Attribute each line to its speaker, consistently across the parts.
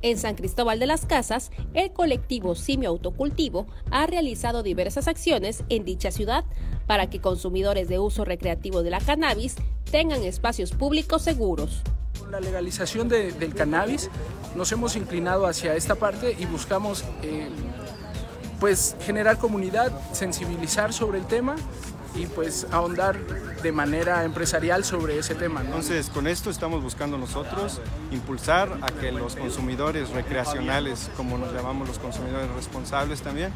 Speaker 1: En San Cristóbal de las Casas, el colectivo Simio Autocultivo ha realizado diversas acciones en dicha ciudad para que consumidores de uso recreativo de la cannabis tengan espacios públicos seguros.
Speaker 2: Con la legalización del cannabis nos hemos inclinado hacia esta parte y buscamos eh, pues generar comunidad, sensibilizar sobre el tema y pues ahondar de manera empresarial sobre ese tema.
Speaker 3: Entonces, con esto estamos buscando nosotros impulsar a que los consumidores recreacionales, como nos llamamos los consumidores responsables también,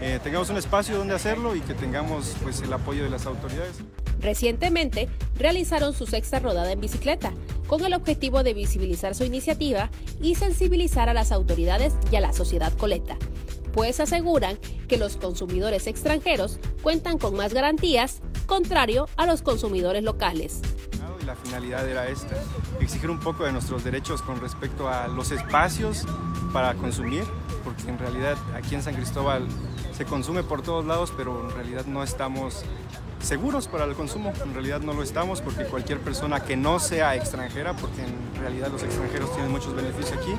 Speaker 3: eh, tengamos un espacio donde hacerlo y que tengamos pues, el apoyo de las autoridades.
Speaker 1: Recientemente realizaron su sexta rodada en bicicleta, con el objetivo de visibilizar su iniciativa y sensibilizar a las autoridades y a la sociedad coleta pues aseguran que los consumidores extranjeros cuentan con más garantías, contrario a los consumidores locales.
Speaker 3: la finalidad era esta, exigir un poco de nuestros derechos con respecto a los espacios para consumir, porque en realidad aquí en San Cristóbal se consume por todos lados, pero en realidad no estamos seguros para el consumo. En realidad no lo estamos porque cualquier persona que no sea extranjera, porque en realidad los extranjeros tienen muchos beneficios aquí,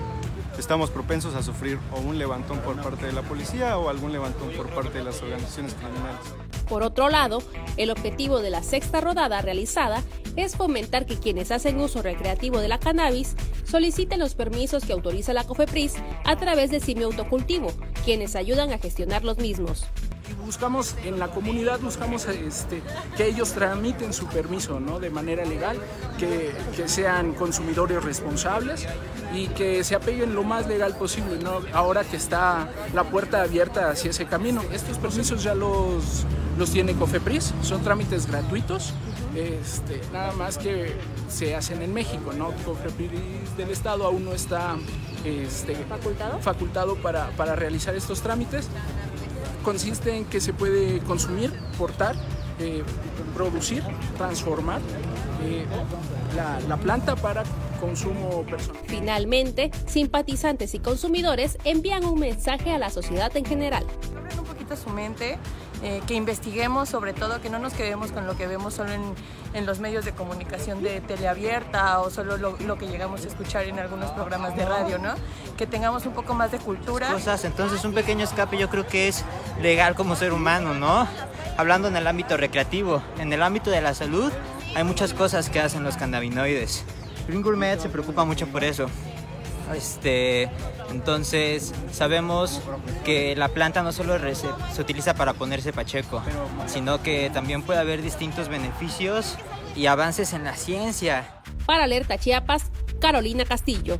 Speaker 3: estamos propensos a sufrir o un levantón por parte de la policía o algún levantón por parte de las organizaciones criminales.
Speaker 1: Por otro lado, el objetivo de la sexta rodada realizada es fomentar que quienes hacen uso recreativo de la cannabis soliciten los permisos que autoriza la COFEPRIS a través de Simio Autocultivo, quienes ayudan a gestionar los mismos
Speaker 2: buscamos en la comunidad, buscamos este, que ellos tramiten su permiso ¿no? de manera legal, que, que, sean consumidores responsables y que se apeguen lo más legal posible, ¿no? ahora que está la puerta abierta hacia ese camino. Estos permisos ya los, los tiene COFEPRIS, son trámites gratuitos, este, nada más que se hacen en México, ¿no? COFEPRIS del Estado aún no está este,
Speaker 1: ¿Facultado?
Speaker 2: facultado para, para realizar estos trámites consiste en que se puede consumir, portar, eh, producir, transformar eh, la, planta para consumo personal.
Speaker 1: Finalmente, simpatizantes y consumidores envían un mensaje a la sociedad en general.
Speaker 4: Abren un poquito su mente, eh, que investiguemos sobre todo, que no nos quedemos con lo que vemos solo en, en los medios de comunicación de teleabierta o solo lo, lo, que llegamos a escuchar en algunos programas de radio, ¿no? Que tengamos un poco más de cultura.
Speaker 5: Cosas, entonces un pequeño escape yo creo que es legal como ser humano, ¿no? Hablando en el ámbito recreativo, en el ámbito de la salud, hay muchas cosas que hacen los cannabinoides. Green Gourmet se preocupa mucho por eso. Este, entonces sabemos que la planta no solo se utiliza para ponerse pacheco, sino que también puede haber distintos beneficios y avances en la ciencia.
Speaker 1: Para Alerta Chiapas, Carolina Castillo.